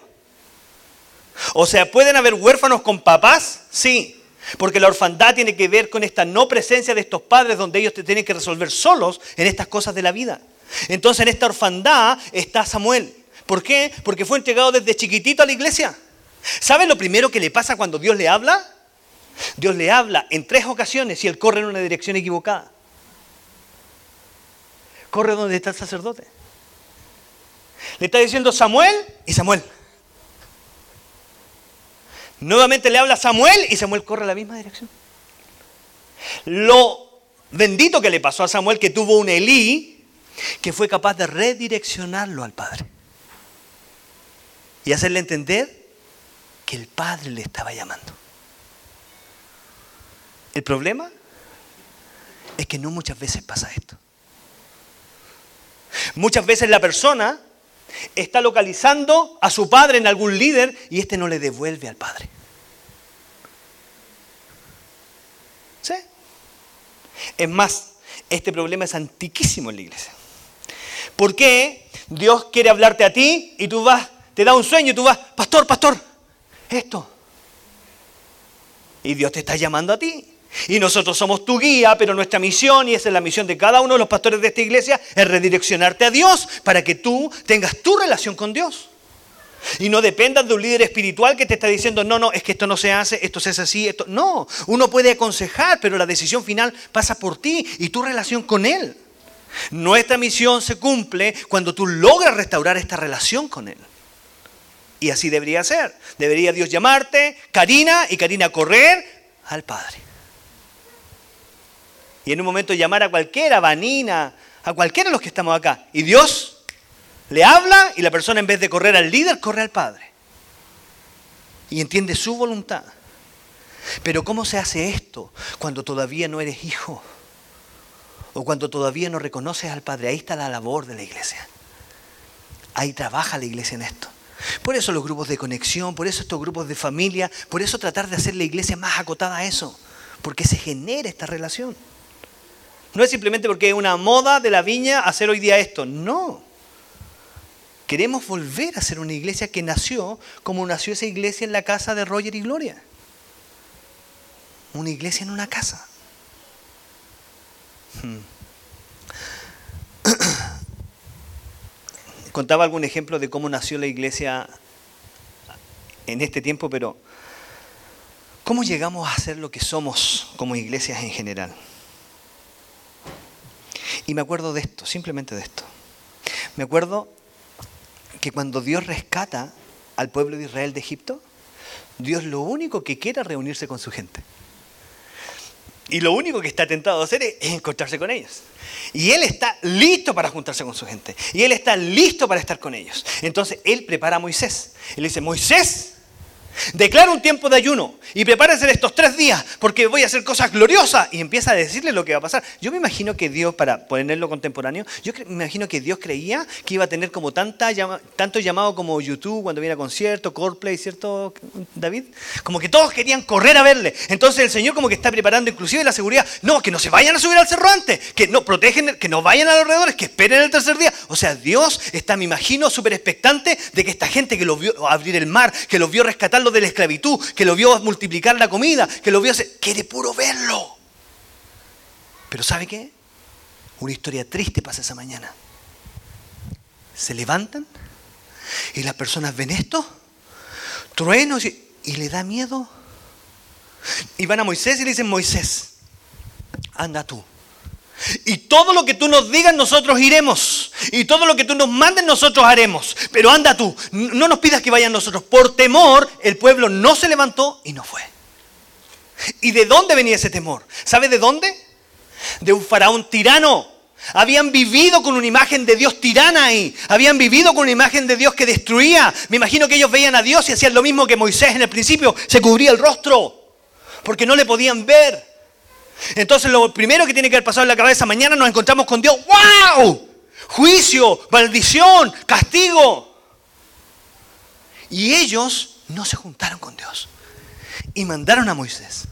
A: O sea, ¿pueden haber huérfanos con papás? Sí, porque la orfandad tiene que ver con esta no presencia de estos padres donde ellos te tienen que resolver solos en estas cosas de la vida. Entonces en esta orfandad está Samuel. ¿Por qué? Porque fue entregado desde chiquitito a la iglesia. ¿Sabe lo primero que le pasa cuando Dios le habla? Dios le habla en tres ocasiones y él corre en una dirección equivocada. Corre donde está el sacerdote. Le está diciendo Samuel y Samuel. Nuevamente le habla a Samuel y Samuel corre en la misma dirección. Lo bendito que le pasó a Samuel que tuvo un Elí que fue capaz de redireccionarlo al Padre. Y hacerle entender que el Padre le estaba llamando. El problema es que no muchas veces pasa esto. Muchas veces la persona está localizando a su padre en algún líder y este no le devuelve al padre. ¿Sí? Es más, este problema es antiquísimo en la iglesia. ¿Por qué Dios quiere hablarte a ti y tú vas, te da un sueño y tú vas, pastor, pastor, esto? Y Dios te está llamando a ti. Y nosotros somos tu guía, pero nuestra misión, y esa es la misión de cada uno de los pastores de esta iglesia, es redireccionarte a Dios para que tú tengas tu relación con Dios. Y no dependas de un líder espiritual que te está diciendo, no, no, es que esto no se hace, esto se hace así, esto. No, uno puede aconsejar, pero la decisión final pasa por ti y tu relación con Él. Nuestra misión se cumple cuando tú logras restaurar esta relación con Él. Y así debería ser. Debería Dios llamarte, Karina, y Karina correr al Padre. Y en un momento llamar a cualquiera, Vanina, a cualquiera de los que estamos acá. Y Dios le habla y la persona en vez de correr al líder, corre al Padre. Y entiende su voluntad. Pero ¿cómo se hace esto cuando todavía no eres hijo? O cuando todavía no reconoces al Padre. Ahí está la labor de la iglesia. Ahí trabaja la iglesia en esto. Por eso los grupos de conexión, por eso estos grupos de familia, por eso tratar de hacer la iglesia más acotada a eso. Porque se genera esta relación. No es simplemente porque es una moda de la viña hacer hoy día esto. No. Queremos volver a ser una iglesia que nació como nació esa iglesia en la casa de Roger y Gloria. Una iglesia en una casa. Hmm. Contaba algún ejemplo de cómo nació la iglesia en este tiempo, pero ¿cómo llegamos a ser lo que somos como iglesias en general? Y me acuerdo de esto, simplemente de esto. Me acuerdo que cuando Dios rescata al pueblo de Israel de Egipto, Dios lo único que quiere es reunirse con su gente. Y lo único que está tentado a hacer es encontrarse con ellos. Y Él está listo para juntarse con su gente. Y Él está listo para estar con ellos. Entonces Él prepara a Moisés. Él dice, Moisés, Declara un tiempo de ayuno y prepárese estos tres días porque voy a hacer cosas gloriosas y empieza a decirle lo que va a pasar. Yo me imagino que Dios, para ponerlo contemporáneo, yo me imagino que Dios creía que iba a tener como tanta, tanto llamado como YouTube cuando viene a concierto, Coldplay, ¿cierto, David? Como que todos querían correr a verle. Entonces el Señor como que está preparando inclusive la seguridad. No, que no se vayan a subir al cerro antes, que no protegen, que no vayan a los alrededores, que esperen el tercer día. O sea, Dios está, me imagino, súper expectante de que esta gente que lo vio abrir el mar, que lo vio de la esclavitud, que lo vio multiplicar la comida, que lo vio hacer, quiere puro verlo. Pero ¿sabe qué? Una historia triste pasa esa mañana. Se levantan y las personas ven esto, truenos y le da miedo. Y van a Moisés y le dicen, Moisés, anda tú. Y todo lo que tú nos digas nosotros iremos. Y todo lo que tú nos mandes nosotros haremos. Pero anda tú, no nos pidas que vayan nosotros. Por temor, el pueblo no se levantó y no fue. ¿Y de dónde venía ese temor? ¿Sabe de dónde? De un faraón tirano. Habían vivido con una imagen de Dios tirana ahí. Habían vivido con una imagen de Dios que destruía. Me imagino que ellos veían a Dios y hacían lo mismo que Moisés en el principio. Se cubría el rostro. Porque no le podían ver. Entonces lo primero que tiene que haber pasado en la cabeza, mañana nos encontramos con Dios. ¡Wow! Juicio, maldición, castigo. Y ellos no se juntaron con Dios. Y mandaron a Moisés.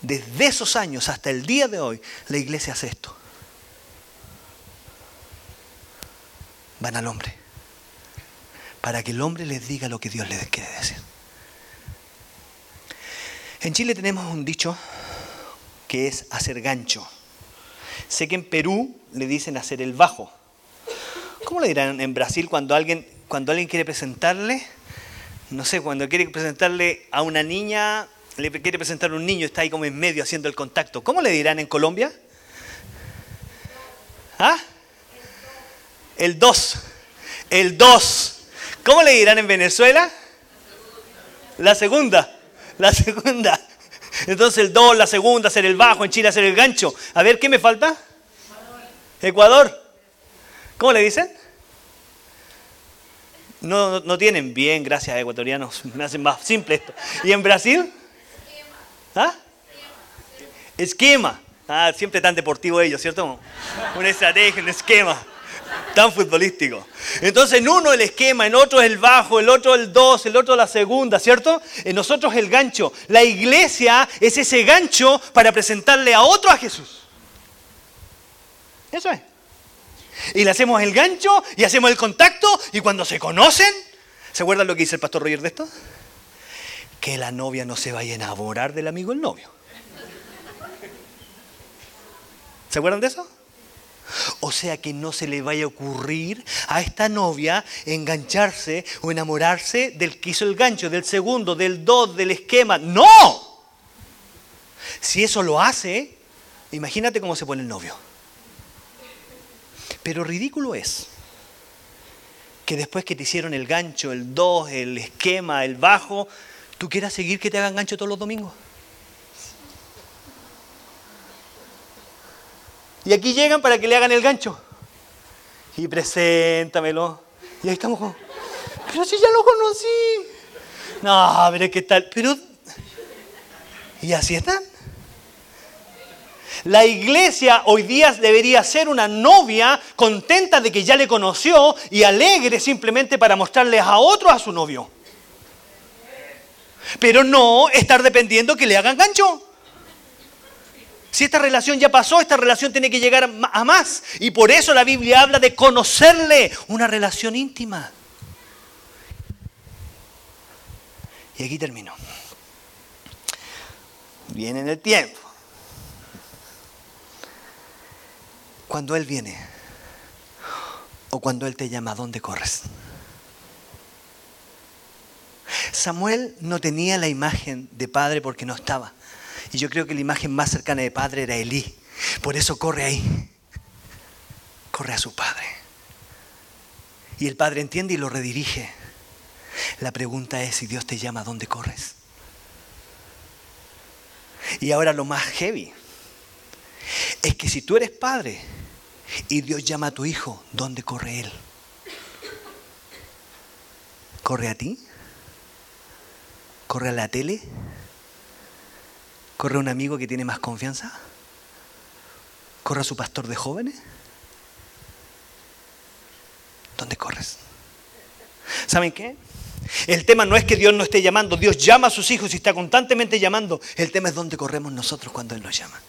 A: Desde esos años hasta el día de hoy, la iglesia hace esto. Van al hombre. Para que el hombre les diga lo que Dios les quiere decir. En Chile tenemos un dicho que es hacer gancho. Sé que en Perú le dicen hacer el bajo. ¿Cómo le dirán en Brasil cuando alguien, cuando alguien quiere presentarle no sé, cuando quiere presentarle a una niña, le quiere presentar a un niño, está ahí como en medio haciendo el contacto. ¿Cómo le dirán en Colombia? ¿Ah? El 2. El 2. ¿Cómo le dirán en Venezuela? La segunda. La segunda. Entonces el 2, la segunda, hacer el bajo, en Chile hacer el gancho. A ver, ¿qué me falta? Ecuador. ¿Cómo le dicen? No, no tienen bien, gracias ecuatorianos, me hacen más simple esto. ¿Y en Brasil? ¿Ah? Esquema. Ah, siempre tan deportivo ellos, ¿cierto? Una estrategia, un esquema. Tan futbolístico. Entonces en uno el esquema, en otro el bajo, el otro el dos, el otro la segunda, ¿cierto? En nosotros el gancho. La iglesia es ese gancho para presentarle a otro a Jesús. Eso es. Y le hacemos el gancho y hacemos el contacto y cuando se conocen, ¿se acuerdan lo que dice el pastor Roger de esto? Que la novia no se vaya a enamorar del amigo del novio. ¿Se acuerdan de eso? O sea que no se le vaya a ocurrir a esta novia engancharse o enamorarse del que hizo el gancho, del segundo, del dos, del esquema. ¡No! Si eso lo hace, imagínate cómo se pone el novio. Pero ridículo es que después que te hicieron el gancho, el dos, el esquema, el bajo, tú quieras seguir que te hagan gancho todos los domingos. Y aquí llegan para que le hagan el gancho. Y preséntamelo. Y ahí estamos pero si ya lo conocí. No, pero qué tal. Pero, ¿y así están? La iglesia hoy día debería ser una novia contenta de que ya le conoció y alegre simplemente para mostrarles a otros a su novio. Pero no estar dependiendo que le hagan gancho. Si esta relación ya pasó, esta relación tiene que llegar a más. Y por eso la Biblia habla de conocerle, una relación íntima. Y aquí termino. Viene en el tiempo. Cuando Él viene o cuando Él te llama, ¿a dónde corres? Samuel no tenía la imagen de padre porque no estaba. Y yo creo que la imagen más cercana de padre era Elí. Por eso corre ahí. Corre a su padre. Y el padre entiende y lo redirige. La pregunta es si Dios te llama, ¿a dónde corres? Y ahora lo más heavy es que si tú eres padre y Dios llama a tu hijo, ¿dónde corre él? ¿Corre a ti? ¿Corre a la tele? ¿Corre a un amigo que tiene más confianza? ¿Corre a su pastor de jóvenes? ¿Dónde corres? ¿Saben qué? El tema no es que Dios no esté llamando, Dios llama a sus hijos y está constantemente llamando. El tema es dónde corremos nosotros cuando Él nos llama.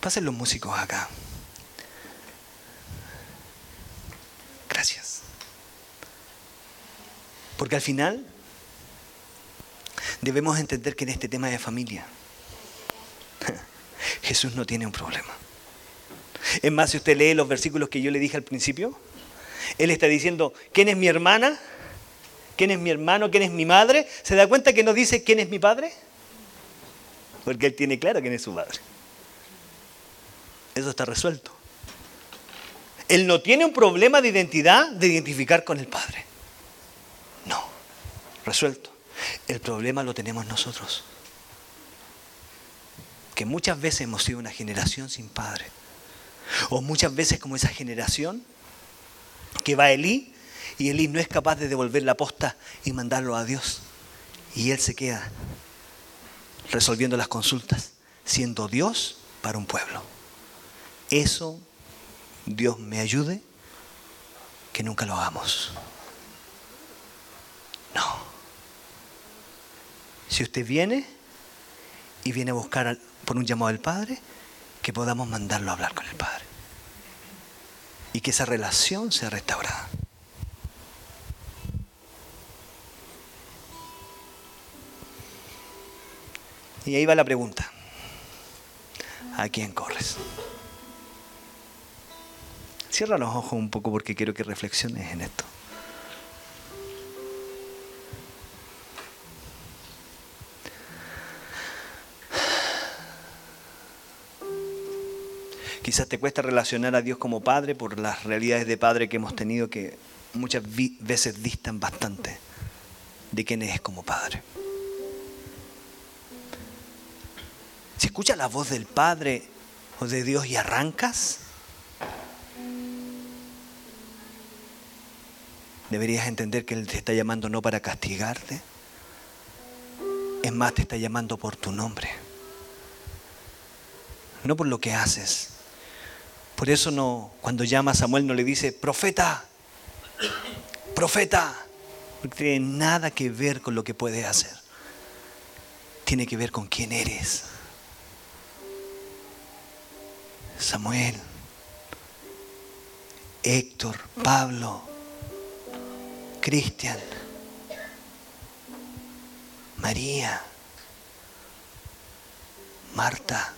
A: Pasen los músicos acá. Gracias. Porque al final debemos entender que en este tema de familia Jesús no tiene un problema. Es más, si usted lee los versículos que yo le dije al principio, Él está diciendo, ¿quién es mi hermana? ¿Quién es mi hermano? ¿Quién es mi madre? ¿Se da cuenta que no dice quién es mi padre? Porque Él tiene claro quién es su padre. Eso está resuelto. Él no tiene un problema de identidad de identificar con el Padre. No, resuelto. El problema lo tenemos nosotros. Que muchas veces hemos sido una generación sin Padre. O muchas veces como esa generación que va Elí y Elí no es capaz de devolver la posta y mandarlo a Dios. Y él se queda resolviendo las consultas, siendo Dios para un pueblo. Eso, Dios me ayude, que nunca lo hagamos. No. Si usted viene y viene a buscar por un llamado del Padre, que podamos mandarlo a hablar con el Padre. Y que esa relación sea restaurada. Y ahí va la pregunta. ¿A quién corres? Cierra los ojos un poco porque quiero que reflexiones en esto. Quizás te cuesta relacionar a Dios como Padre por las realidades de Padre que hemos tenido que muchas veces distan bastante de quién es como Padre. Si escuchas la voz del Padre o de Dios y arrancas, deberías entender que Él te está llamando no para castigarte, es más, te está llamando por tu nombre, no por lo que haces. Por eso no, cuando llama a Samuel no le dice, profeta, profeta, no tiene nada que ver con lo que puedes hacer. Tiene que ver con quién eres. Samuel, Héctor, Pablo, Cristian, María, Marta,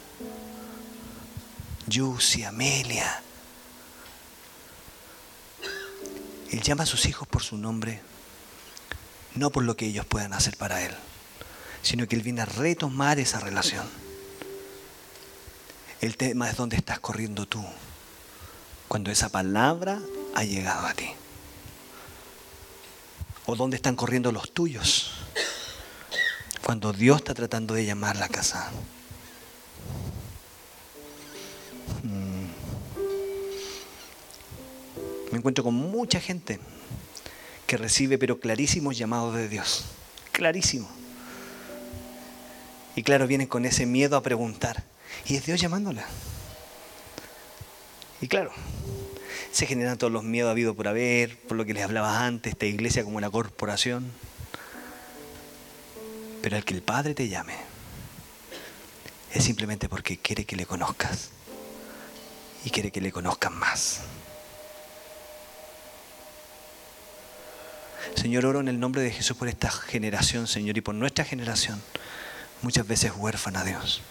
A: Yusi, Amelia. Él llama a sus hijos por su nombre, no por lo que ellos puedan hacer para Él, sino que Él viene a retomar esa relación. El tema es dónde estás corriendo tú cuando esa palabra ha llegado a ti. O dónde están corriendo los tuyos cuando Dios está tratando de llamar la casa. Mm. Me encuentro con mucha gente que recibe pero clarísimos llamados de Dios. Clarísimo. Y claro, vienen con ese miedo a preguntar. Y es Dios llamándola. Y claro, se generan todos los miedos habidos por haber, por lo que les hablaba antes, esta iglesia como una corporación. Pero al que el Padre te llame es simplemente porque quiere que le conozcas y quiere que le conozcan más. Señor, oro en el nombre de Jesús por esta generación, Señor, y por nuestra generación, muchas veces huérfana, Dios.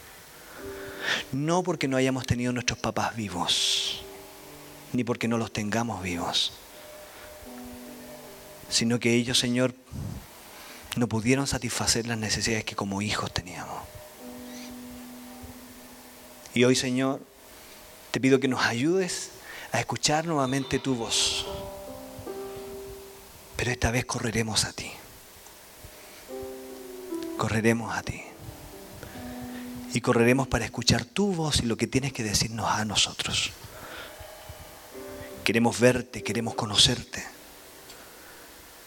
A: No porque no hayamos tenido nuestros papás vivos, ni porque no los tengamos vivos, sino que ellos, Señor, no pudieron satisfacer las necesidades que como hijos teníamos. Y hoy, Señor, te pido que nos ayudes a escuchar nuevamente tu voz. Pero esta vez correremos a ti. Correremos a ti y correremos para escuchar tu voz y lo que tienes que decirnos a nosotros. Queremos verte, queremos conocerte.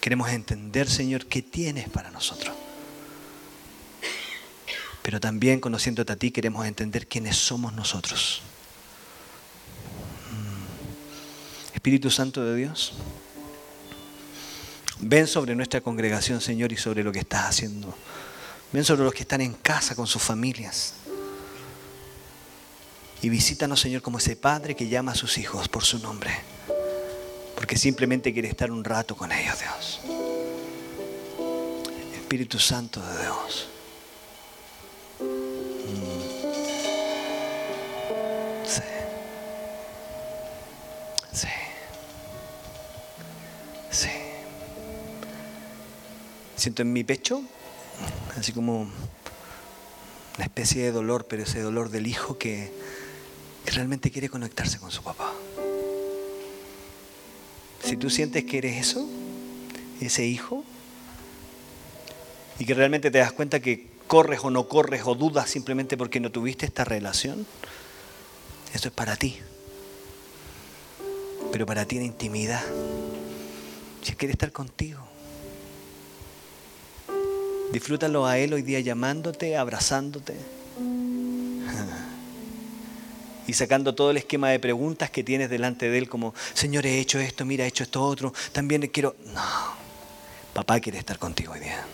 A: Queremos entender, Señor, qué tienes para nosotros. Pero también conociéndote a ti queremos entender quiénes somos nosotros. Espíritu Santo de Dios, ven sobre nuestra congregación, Señor, y sobre lo que estás haciendo. Ven sobre los que están en casa con sus familias. Y visítanos, Señor, como ese padre que llama a sus hijos por su nombre. Porque simplemente quiere estar un rato con ellos, Dios. Espíritu Santo de Dios. Mm. Sí. Sí. Siento en mi pecho, así como una especie de dolor, pero ese dolor del hijo que realmente quiere conectarse con su papá. Si tú sientes que eres eso, ese hijo, y que realmente te das cuenta que corres o no corres o dudas simplemente porque no tuviste esta relación, eso es para ti. Pero para ti en intimidad. Si quiere estar contigo. Disfrútalo a Él hoy día llamándote, abrazándote y sacando todo el esquema de preguntas que tienes delante de Él, como, Señor, he hecho esto, mira, he hecho esto otro, también quiero... No, papá quiere estar contigo hoy día.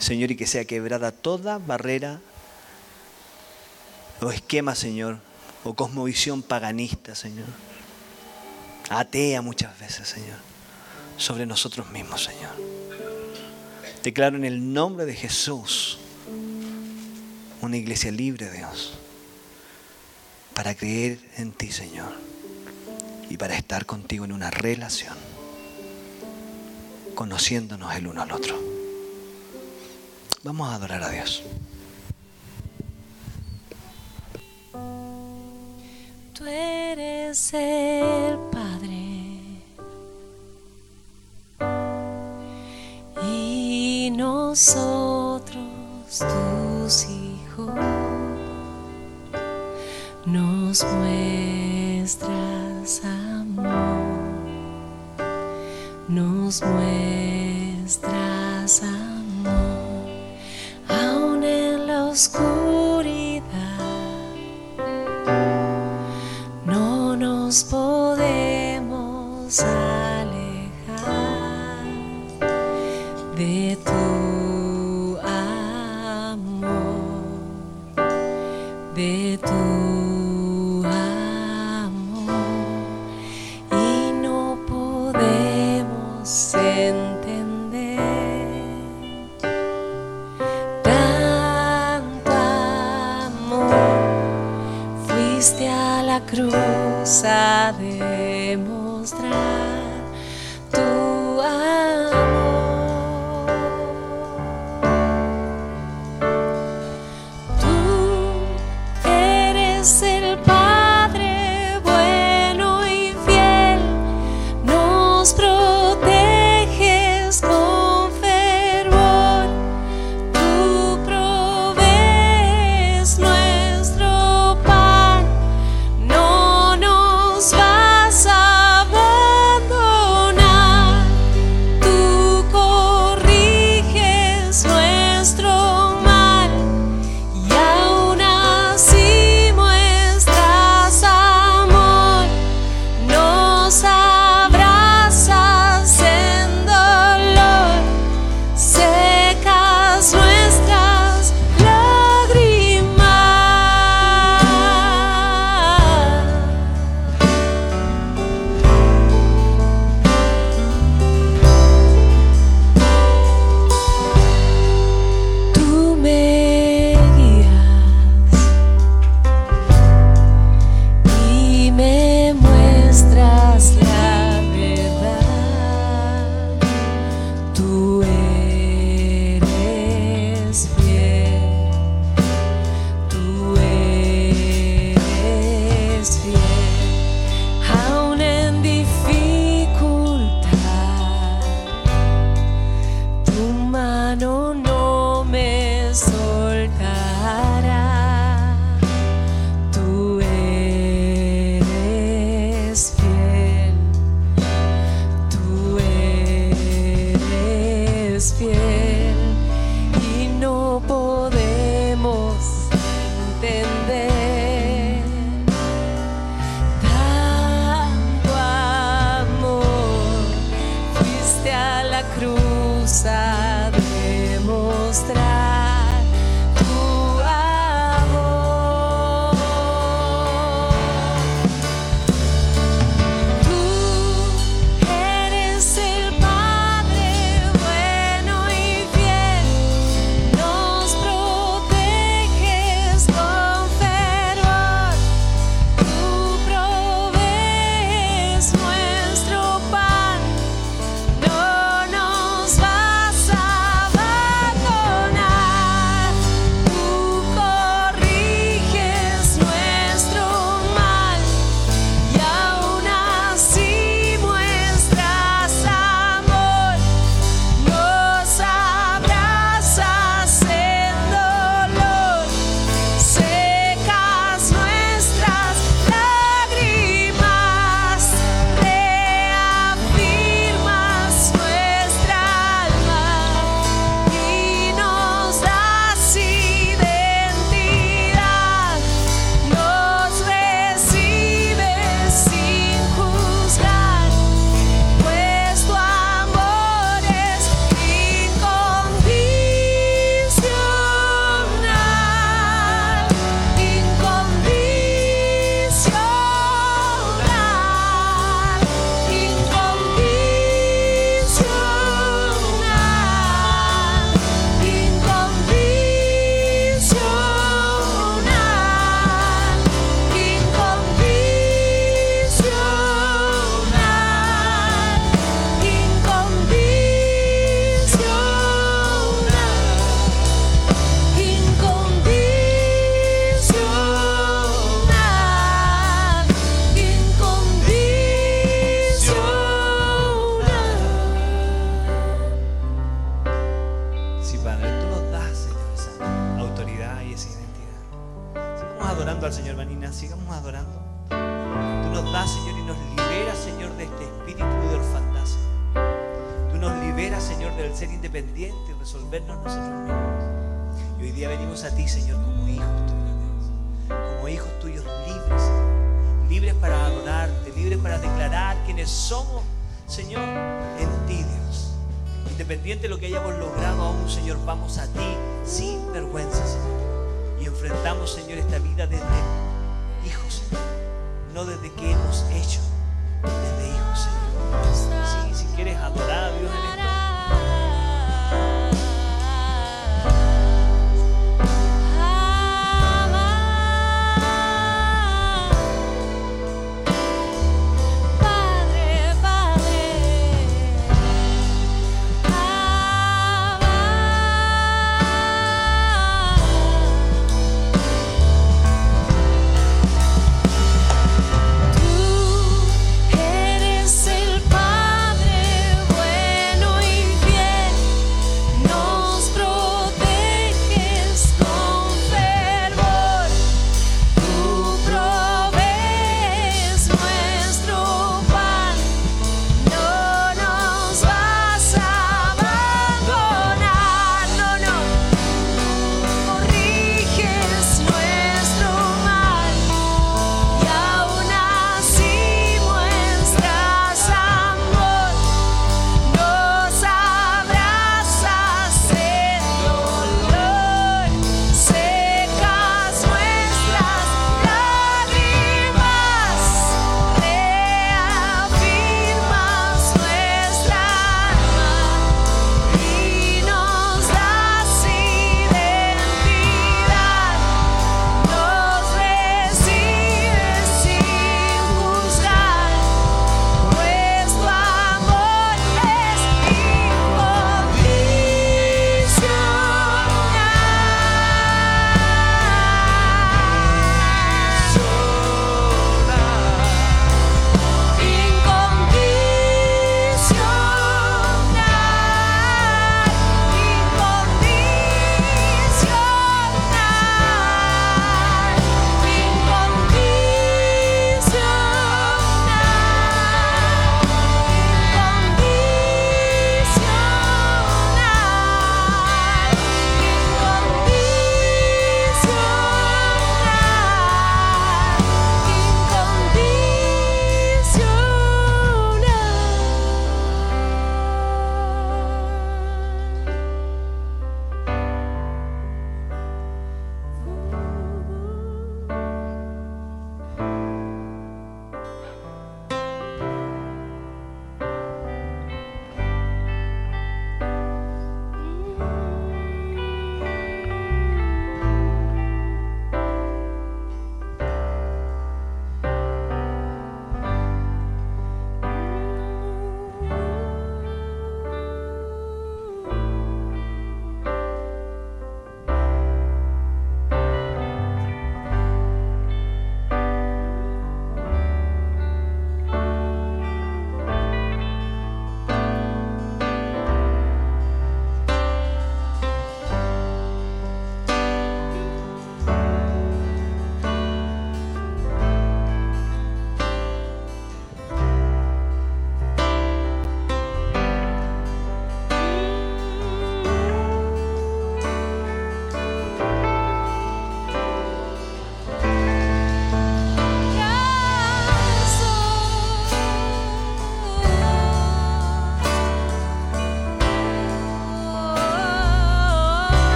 A: Señor, y que sea quebrada toda barrera o esquema, Señor, o cosmovisión paganista, Señor. Atea muchas veces, Señor, sobre nosotros mismos, Señor. Declaro en el nombre de Jesús una iglesia libre, Dios, para creer en ti, Señor, y para estar contigo en una relación, conociéndonos el uno al otro. Vamos a adorar a Dios.
B: Tú eres el Padre nosotros, tus hijos, nos muestras amor, nos muestras amor, aún en la oscuridad, no nos podemos.